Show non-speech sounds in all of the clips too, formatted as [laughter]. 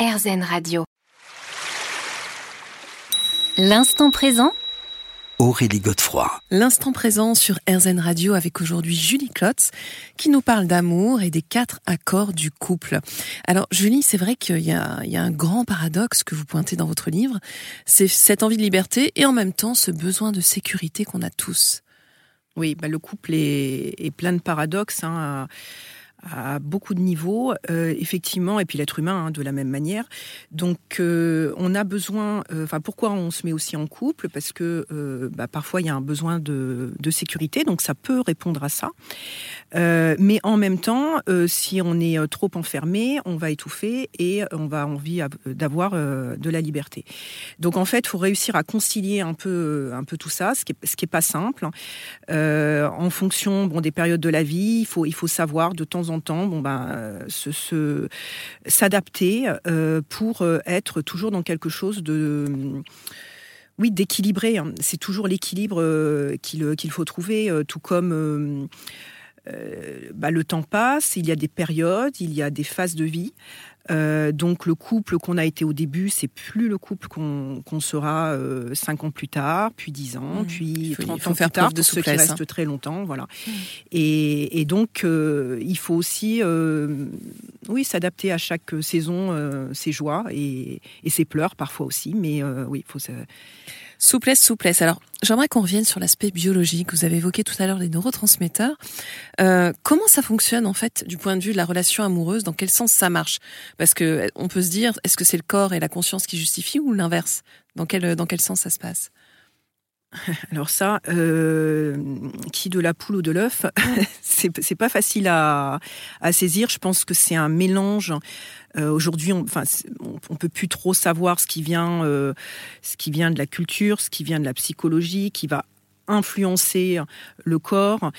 RZN Radio. L'instant présent Aurélie Godefroy. L'instant présent sur RZN Radio avec aujourd'hui Julie Klotz qui nous parle d'amour et des quatre accords du couple. Alors Julie, c'est vrai qu'il y, a, un grand paradoxe que vous pointez dans votre livre, c'est cette envie de liberté et en même temps ce besoin de sécurité qu'on a tous. Oui, bah le couple est, est plein de paradoxes. Hein à beaucoup de niveaux, euh, effectivement, et puis l'être humain hein, de la même manière. Donc, euh, on a besoin. Euh, enfin, pourquoi on se met aussi en couple? Parce que bah, parfois il y a un besoin de, sécurité, donc ça peut répondre à ça. mais en même temps, si on est trop enfermé, on va étouffer et on va envie d'avoir de la liberté. Donc, en fait, faut réussir à concilier un peu, un peu tout ça, ce qui est, pas simple. en fonction, bon, des périodes de la vie, il faut, il faut savoir de temps en temps, bon ben, se, s'adapter euh, pour euh, être toujours dans quelque chose de oui, d'équilibré. Hein. C'est toujours l'équilibre euh, qu'il faut trouver, tout comme bah, le temps passe, il y a des périodes, il y a des phases de vie. Euh, donc le couple qu'on a été au début, c'est plus le couple qu'on sera euh, cinq ans plus tard, puis dix ans, mmh. puis trente 30 ans faire plus tard, de ceux qui restent hein. très longtemps, voilà. Mmh. Et, donc euh, il faut aussi, oui, s'adapter à chaque saison, ses joies et, et, ses pleurs parfois aussi, mais oui, il faut. Souplesse, souplesse. Alors, j'aimerais qu'on revienne sur l'aspect biologique. Vous avez évoqué tout à l'heure les neurotransmetteurs. Euh, comment ça fonctionne en fait du point de vue de la relation amoureuse? Dans quel sens ça marche? Parce que on peut se dire, est-ce que c'est le corps et la conscience qui justifient ou l'inverse? Dans quel dans quel sens ça se passe? [laughs] Alors ça, euh, qui de la poule ou de l'œuf, [laughs] c'est pas facile à, saisir. Je pense que c'est un mélange. Euh, aujourd'hui, on, enfin, on, peut plus trop savoir ce qui vient, euh, ce qui vient de la culture, ce qui vient de la psychologie, qui va influencer le corps.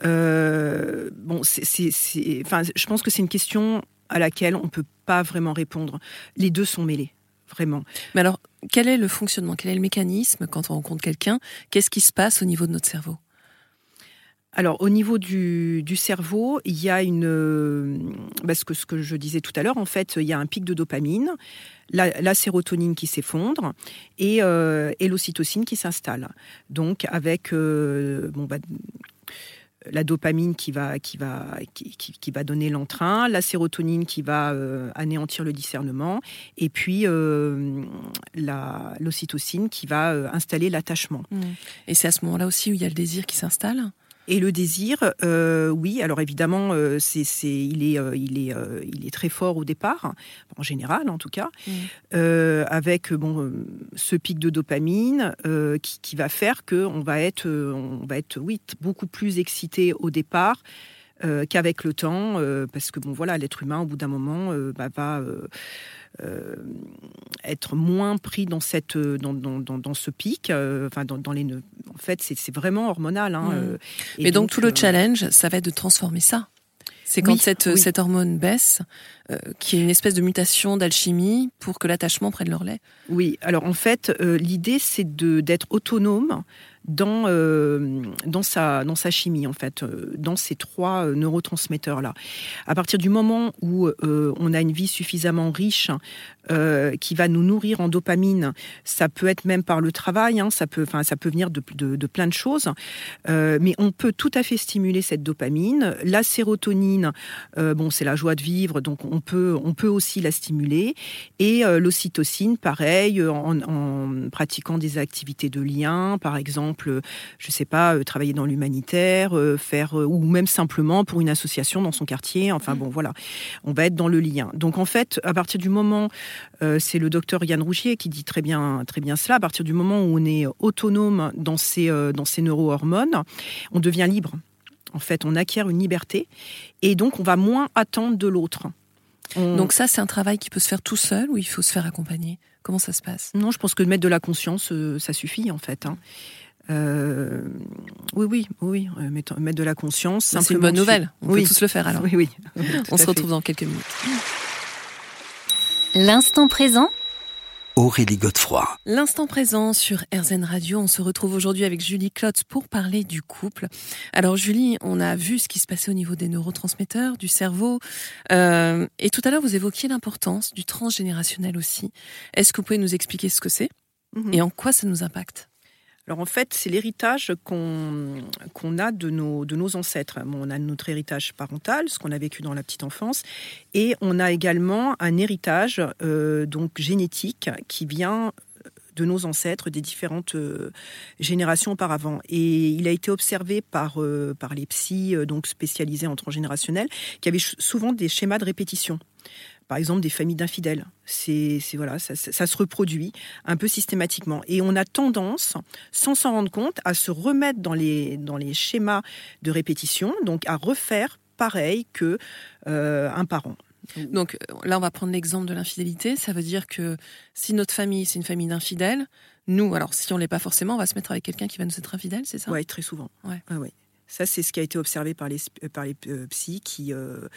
bon, c'est, enfin, je pense que c'est une question à laquelle on peut pas vraiment répondre. Les deux sont mêlés vraiment. Mais alors, quel est le fonctionnement, quel est le mécanisme quand on rencontre quelqu'un? Qu'est-ce qui se passe au niveau de notre cerveau? Alors au niveau du, cerveau, il y a une, parce que ce que je disais tout à l'heure, en fait, il y a un pic de dopamine, la, sérotonine qui s'effondre et, euh, l'ocytocine qui s'installe. Donc avec euh, bon, bah, la dopamine qui va, qui va, qui, va donner l'entrain, la sérotonine qui va euh, anéantir le discernement, et puis euh, l'ocytocine qui va euh, installer l'attachement. Mmh. Et c'est à ce moment-là aussi où il y a le désir qui s'installe? Et le désir, euh, oui, alors évidemment, euh, c'est, il, est, euh, il, est, il est très fort au départ, en général en tout cas, mmh. avec bon, ce pic de dopamine qui, va faire qu'on va être, on va être oui, beaucoup plus excité au départ. Qu'avec le temps, parce que bon voilà, l'être humain au bout d'un moment bah, va euh, être moins pris dans cette euh, dans, dans, dans, ce pic euh, enfin dans, les en fait c'est vraiment hormonal hein, mmh. mais donc, tout le challenge ça va être de transformer ça. C'est quand cette, cette hormone baisse, euh, qu'il y ait une espèce de mutation d'alchimie pour que l'attachement prenne le relais. Oui, alors en fait, l'idée c'est d'être autonome dans, euh, dans, sa, dans sa chimie, en fait, euh, dans ces trois euh, neurotransmetteurs-là. À partir du moment où on a une vie suffisamment riche qui va nous nourrir en dopamine, ça peut être même par le travail, hein, ça, peut, ça peut venir de, de, plein de choses, mais on peut tout à fait stimuler cette dopamine. La sérotonine, bon, c'est la joie de vivre, donc on peut, on peut aussi la stimuler. Et l'ocytocine, pareil, en pratiquant des activités de lien, par exemple, je je sais pas, euh, travailler dans l'humanitaire, euh, faire euh, ou même simplement pour une association dans son quartier. Enfin bon, voilà, on va être dans le lien. Donc en fait, à partir du moment, c'est le docteur Yann Rougier qui dit très bien, très bien cela. À partir du moment où on est autonome dans ces dans ces neurohormones, on devient libre. En fait, on acquiert une liberté et donc on va moins attendre de l'autre. Donc ça, c'est un travail qui peut se faire tout seul ou il faut se faire accompagner? Comment ça se passe? Non, je pense que de mettre de la conscience, ça suffit en fait. Hein. Euh, oui, oui, oui, euh, mettre, mettre, de la conscience. C'est une bonne nouvelle. On peut tous le faire alors. Oui, oui. [laughs] On se retrouve dans quelques minutes. L'instant présent Aurélie Godefroy. L'instant présent sur RZN Radio, on se retrouve aujourd'hui avec Julie Klotz pour parler du couple. Alors Julie, on a vu ce qui se passait au niveau des neurotransmetteurs, du cerveau, euh, et tout à l'heure vous évoquiez l'importance du transgénérationnel aussi. Est-ce que vous pouvez nous expliquer ce que c'est Mhm. et en quoi ça nous impacte? Alors en fait, c'est l'héritage qu'on a de nos, ancêtres. On a notre héritage parental, ce qu'on a vécu dans la petite enfance, et on a également un héritage euh, donc génétique qui vient de nos ancêtres des différentes euh, générations auparavant. Et il a été observé par, euh, par les psys euh, donc spécialisés en transgénérationnel qui avaient souvent des schémas de répétition. Par exemple, des familles d'infidèles. C'est voilà, ça, se reproduit un peu systématiquement. Et on a tendance, sans s'en rendre compte, à se remettre dans les, dans les schémas de répétition, donc à refaire pareil que un parent. Donc euh, là, on va prendre l'exemple de l'infidélité. Ça veut dire que si notre famille, c'est une famille d'infidèles, nous, alors si on l'est pas forcément, on va se mettre avec quelqu'un qui va nous être infidèle, c'est ça? Ouais, très souvent. Ouais. Ouais, ouais. Ça, c'est ce qui a été observé par les, sp- par les euh, psys qui. euh,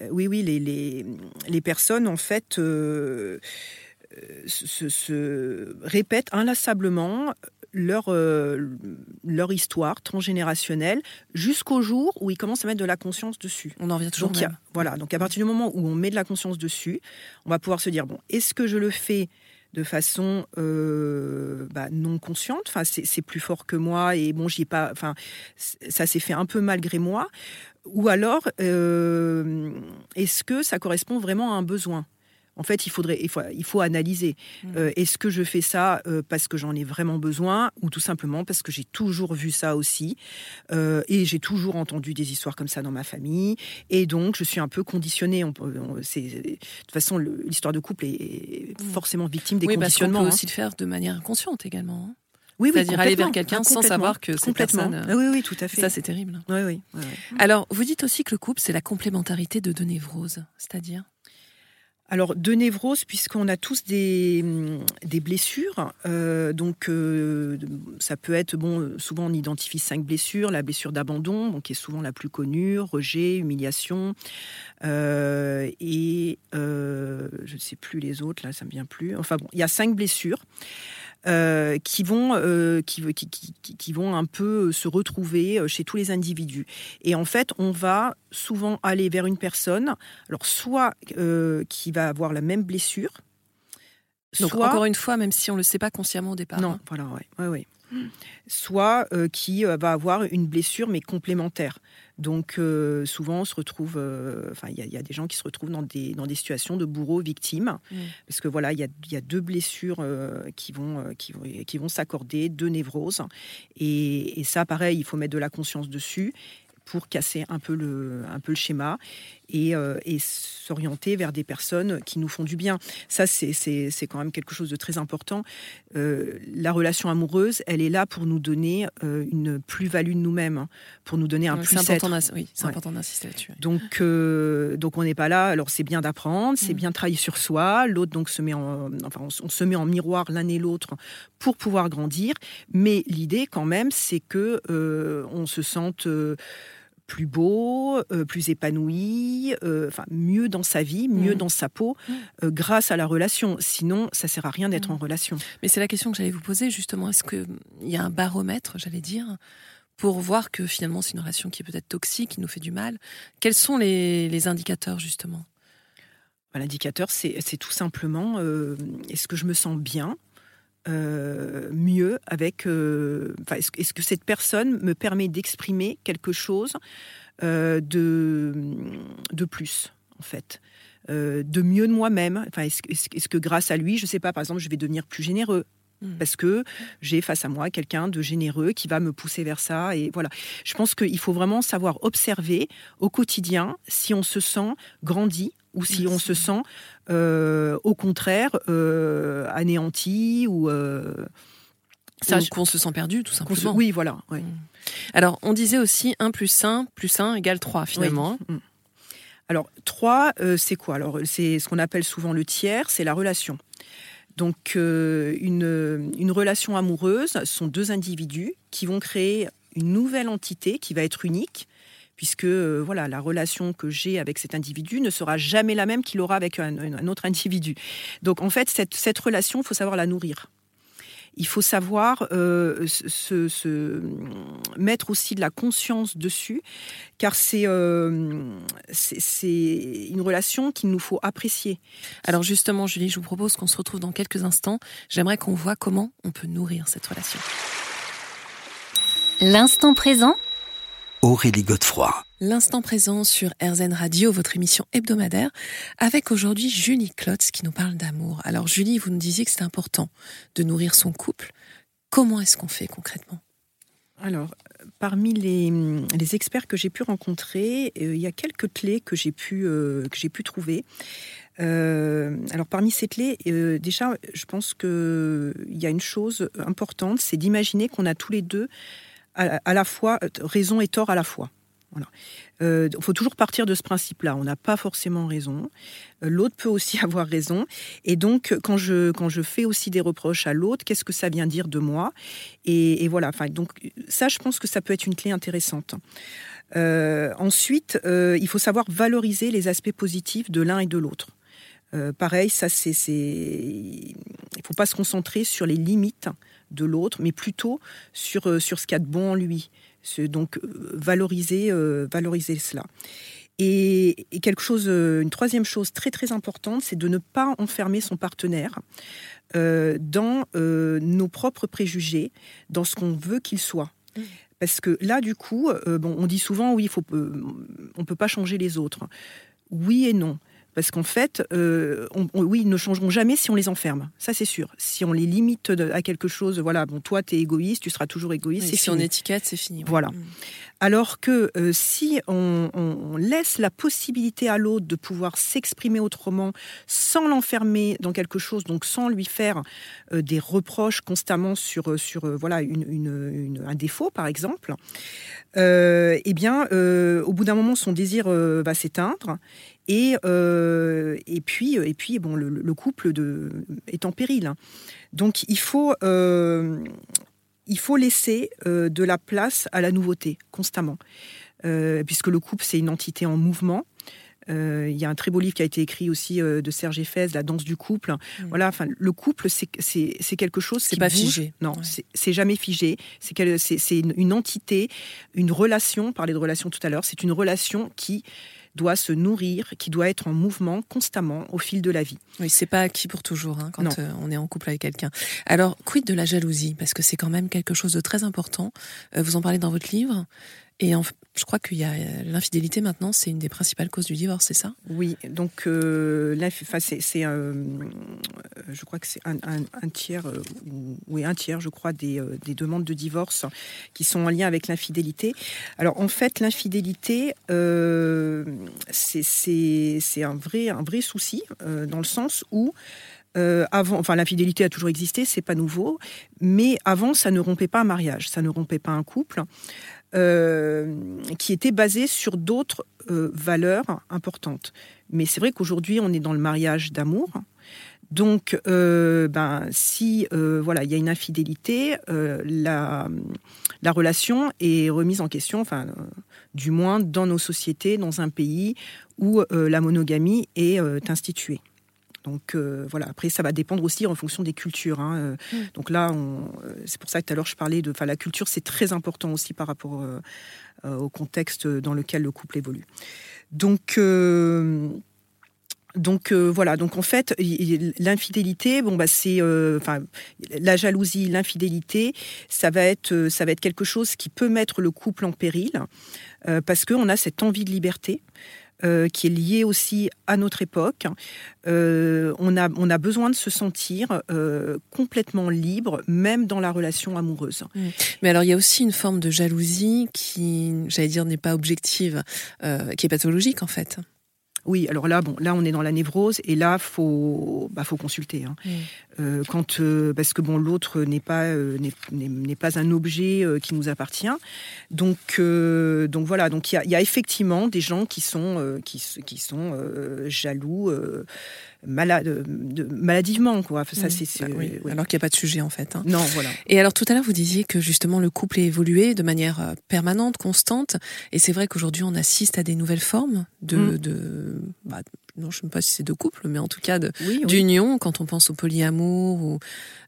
euh, oui, oui, les, les, les personnes, en fait, euh, euh, se, se répètent inlassablement leur, euh, leur histoire transgénérationnelle jusqu'au jour où ils commencent à mettre de la conscience dessus. On en revient toujours Donc, a- voilà, donc à partir du moment où on met de la conscience dessus, on va pouvoir se dire bon, est-ce que je le fais de façon euh, bah, non consciente? Enfin, c'est plus fort que moi et bon, pas. Enfin, ça s'est fait un peu malgré moi. Ou alors, euh, est-ce que ça correspond vraiment à un besoin? En fait, il faudrait, il faut, il faut analyser. Mm. Euh, Est-ce que je fais ça euh, parce que j'en ai vraiment besoin, ou tout simplement parce que j'ai toujours vu ça aussi, euh, et j'ai toujours entendu des histoires comme ça dans ma famille, et donc je suis un peu conditionnée. On, on- de toute façon, l'histoire de couple est Mm. forcément victime des oui, parce qu'on peut conditionnements. hein. aussi le faire de manière inconsciente également. hein. Oui, oui, C'est-à-dire aller vers quelqu'un Ah, sans savoir que cette complètement. personne, Ah oui, oui, tout à fait. Ça, c'est terrible. oui, oui, oui, oui. Alors, vous dites aussi que le couple, c'est la complémentarité de deux névroses, c'est-à-dire? Alors, de névrose, puisqu'on a tous des, des blessures, euh, donc euh, ça peut être, bon, souvent on identifie cinq blessures, la blessure d'abandon, qui est souvent la plus connue, rejet, humiliation, euh, et je ne sais plus les autres, là, ça me vient plus. Enfin bon, il y a cinq blessures. Euh, qui vont euh, qui, qui, qui, qui- qui vont un peu se retrouver euh, chez tous les individus et en fait on va souvent aller vers une personne alors soit euh, qui va avoir la même blessure Donc, soit encore une fois, même si on ne le sait pas consciemment au départ. non hein. voilà ouais, ouais, ouais. Soit euh, qui euh, va avoir une blessure mais complémentaire. Donc euh, souvent on se retrouve enfin il y, a- il y a des gens qui se retrouvent dans des dans des situations de bourreau victime Mm. parce que voilà il y y a deux blessures qui vont qui vont qui vont s'accorder deux névroses. Et, et ça pareil il faut mettre de la conscience dessus pour casser un peu le, un peu le schéma et, euh, et s'orienter vers des personnes qui nous font du bien. Ça, c'est- c'est c'est quand même quelque chose de très important. Euh, la relation amoureuse, elle est là pour nous donner euh, une plus-value de nous-mêmes, hein, pour nous donner un Donc, plus C'est important, oui, c'est Ouais. important d'insister là-dessus. Donc, donc on n'est pas là. Alors c'est bien d'apprendre, c'est Mm. bien de travailler sur soi. L'autre donc se met en, enfin on, on se met en miroir l'un et l'autre pour pouvoir grandir. Mais l'idée quand même, c'est que on se sente plus beau, euh, plus épanoui, euh, enfin mieux dans sa vie, mieux Mm. dans sa peau, Mm. euh, grâce à la relation. Sinon, ça sert à rien d'être Mm. en relation. Mais c'est la question que j'allais vous poser justement. Est-ce qu'il y a un baromètre, j'allais dire, pour voir que finalement c'est une relation qui est peut-être toxique, qui nous fait du mal? Quels sont les, les indicateurs justement? Bah, L'indicateur, c'est tout simplement est-ce que je me sens bien? Euh, mieux avec. euh, enfin, est-ce, que- cette personne me permet d'exprimer quelque chose euh, de, de plus, en fait de mieux de moi-même? Enfin, est-ce, que grâce à lui, je sais pas, par exemple, je vais devenir plus généreux? Mm. parce que j'ai face à moi quelqu'un de généreux qui va me pousser vers ça. Et voilà. Je pense qu'il faut vraiment savoir observer au quotidien si on se sent grandi ou si on se sent euh, au contraire euh, anéanti ou euh, Ça, qu'on se sent perdu, tout qu'on se- simplement. oui voilà ouais. Mm. Alors, on disait aussi 1 plus 1 plus 1 égale 3 finalement. Mm. Alors, 3, c'est quoi? Alors, c'est ce qu'on appelle souvent le tiers, c'est la relation. Donc, euh, une, une relation amoureuse sont deux individus qui vont créer une nouvelle entité qui va être unique, puisque voilà, la relation que j'ai avec cet individu ne sera jamais la même qu'il aura avec un, autre individu. Donc en fait, cette, cette relation, il faut savoir la nourrir il faut savoir euh, se, mettre aussi de la conscience dessus, car euh, c'est une relation qu'il nous faut apprécier. Alors justement, Julie, je vous propose qu'on se retrouve dans quelques instants. J'aimerais qu'on voit comment on peut nourrir cette relation. L'instant présent Aurélie Godefroy. L'instant présent sur RZN Radio, votre émission hebdomadaire, avec aujourd'hui Julie Klotz qui nous parle d'amour. Alors Julie, vous nous disiez que c'est important de nourrir son couple. Comment est-ce qu'on fait concrètement? Alors, parmi les, experts que j'ai pu rencontrer, euh, il y a quelques clés que j'ai pu, euh, que j'ai pu trouver. Euh, alors, parmi ces clés, déjà, je pense qu'il y a une chose importante, c'est d'imaginer qu'on a tous les deux à, la fois raison et tort à la fois. Voilà. Il euh, faut toujours partir de ce principe-là. On n'a pas forcément raison. Euh, l'autre peut aussi [laughs] avoir raison. Et donc, quand je, quand je fais aussi des reproches à l'autre, qu'est-ce que ça vient dire de moi? Et, voilà. Enfin, donc, ça, je pense que ça peut être une clé intéressante. Euh, ensuite, il faut savoir valoriser les aspects positifs de l'un et de l'autre. pareil, ça, c'est, il ne faut pas se concentrer sur les limites de l'autre, mais plutôt sur, euh, sur ce qu'il y a de bon en lui. Donc euh, valoriser, euh, valoriser cela. Et, quelque chose, une troisième chose très très importante, c'est de ne pas enfermer son partenaire dans nos propres préjugés, dans ce qu'on veut qu'il soit. Parce que là, du coup, bon, on dit souvent, oui, faut, on peut pas changer les autres. Oui et non. Parce qu'en fait, euh, oui, ils ne changeront jamais si on les enferme. Ça, c'est sûr. Si on les limite à quelque chose, voilà, bon, toi, tu es égoïste, tu seras toujours égoïste. si on étiquette, c'est fini. Voilà. Mm. Alors que euh, si on, laisse la possibilité à l'autre de pouvoir s'exprimer autrement sans l'enfermer dans quelque chose, donc sans lui faire euh, des reproches constamment sur, sur voilà, un défaut, par exemple, eh bien, au bout d'un moment, son désir va s'éteindre et, euh, et puis, et puis bon, le, couple est en péril. Donc il faut, euh, il faut laisser euh, de la place à la nouveauté constamment, puisque le couple c'est une entité en mouvement. Il y a un très beau livre qui a été écrit aussi de Serge Effès, La danse du couple. Mmh. Voilà, enfin, le couple, c'est quelque chose. C'est pas figé. Non, c'est jamais figé. C'est une, une entité, une relation. On parlait de relation tout à l'heure. C'est une relation qui doit se nourrir, qui doit être en mouvement constamment au fil de la vie. Oui, c'est pas acquis pour toujours hein, quand euh, on est en couple avec quelqu'un. Alors, quid de la jalousie? Parce que c'est quand même quelque chose de très important. Euh, vous en parlez dans votre livre. Et je crois qu'il y a euh, l'infidélité maintenant, c'est une des principales causes du divorce, c'est ça? Oui, donc euh, c'est, euh, je crois que c'est un, tiers, oui un tiers, je crois, des, demandes de divorce qui sont en lien avec l'infidélité. Alors en fait, l'infidélité, c'est, un vrai, un vrai souci dans le sens où avant, enfin l'infidélité a toujours existé, c'est pas nouveau, mais avant ça ne rompait pas un mariage, ça ne rompait pas un couple. Euh, qui était basé sur d'autres euh, valeurs importantes. Mais c'est vrai qu'aujourd'hui, on est dans le mariage d'amour. Donc, euh, ben, si voilà, il y a une infidélité, la, la relation est remise en question, enfin, du moins dans nos sociétés, dans un pays où la monogamie est instituée. Donc euh, voilà, après ça va dépendre aussi en fonction des cultures. Hein. Euh, mm. Donc là, euh, c'est pour ça que tout à l'heure je parlais de, la culture, c'est très important aussi par rapport au contexte dans lequel le couple évolue. Donc donc voilà, donc en fait, l'infidélité, bon bah c'est, enfin, la jalousie, l'infidélité, ça va être, ça va être quelque chose qui peut mettre le couple en péril parce qu'on a cette envie de liberté. Euh, qui est lié aussi à notre époque. Euh, on, a, on a besoin de se sentir euh, complètement libre, même dans la relation amoureuse. Mmh. Mais alors, il y a aussi une forme de jalousie qui, j'allais dire, n'est pas objective, qui est pathologique en fait. Oui, alors là, bon, là, on est dans la névrose et là, faut, bah, faut consulter. Hein. Euh, quand euh, parce que bon l'autre n'est pas euh, n'est- pas un objet euh, qui nous appartient donc donc voilà donc il y a, il y a effectivement des gens qui sont qui, sont jaloux malade de- maladivement quoi ça Mhm. c'est Bah oui. Alors qu'il n'y a pas de sujet en fait. hein. non voilà Et alors tout à l'heure, vous disiez que justement le couple est évolué de manière permanente, constante. Et c'est vrai qu'aujourd'hui, on assiste à des nouvelles formes de... Mm. de bah, non, je ne sais pas si c'est de couple, mais en tout cas de, oui, oui. d'union, quand on pense au polyamour. Ou...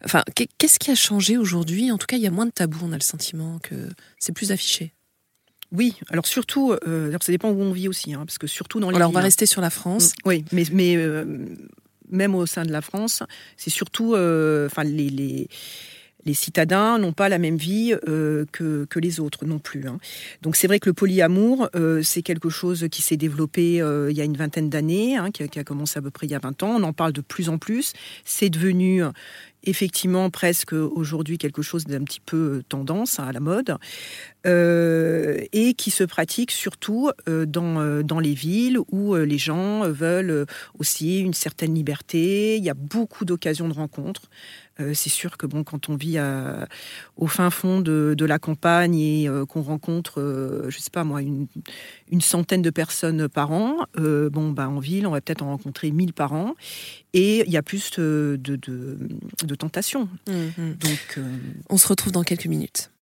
Enfin, qu'est- qu'est-ce qui a changé aujourd'hui? En tout cas, il y a moins de tabous, on a le sentiment que c'est plus affiché. oui alors surtout euh, alors ça dépend où on vit aussi hein, parce que surtout dans les Alors on va rester sur la France. Mm, Oui, mais, mais euh, même au sein de la France, c'est surtout, euh, enfin, les, les, les citadins n'ont pas la même vie euh, que, les autres non plus. hein. Donc c'est vrai que le polyamour, euh, c'est quelque chose qui s'est développé euh, il y a une vingtaine d'années, hein, qui, a, commencé à peu près il y a 20 ans. On en parle de plus en plus. C'est devenu effectivement presque aujourd'hui quelque chose d'un petit peu tendance hein, à la mode euh, et qui se pratique surtout euh, dans, euh, dans les villes où les gens veulent aussi une certaine liberté. Il y a beaucoup d'occasions de rencontres. Euh, c'est sûr que bon, quand on vit à- au fin fond de, de la campagne et euh, qu'on rencontre, euh, je sais pas moi, une, une centaine de personnes par an, bon, bah, en ville, on va peut-être en rencontrer 1000 par an. Et il y a plus de, de, de, tentations. Mhm. Donc, euh, On se retrouve dans quelques minutes.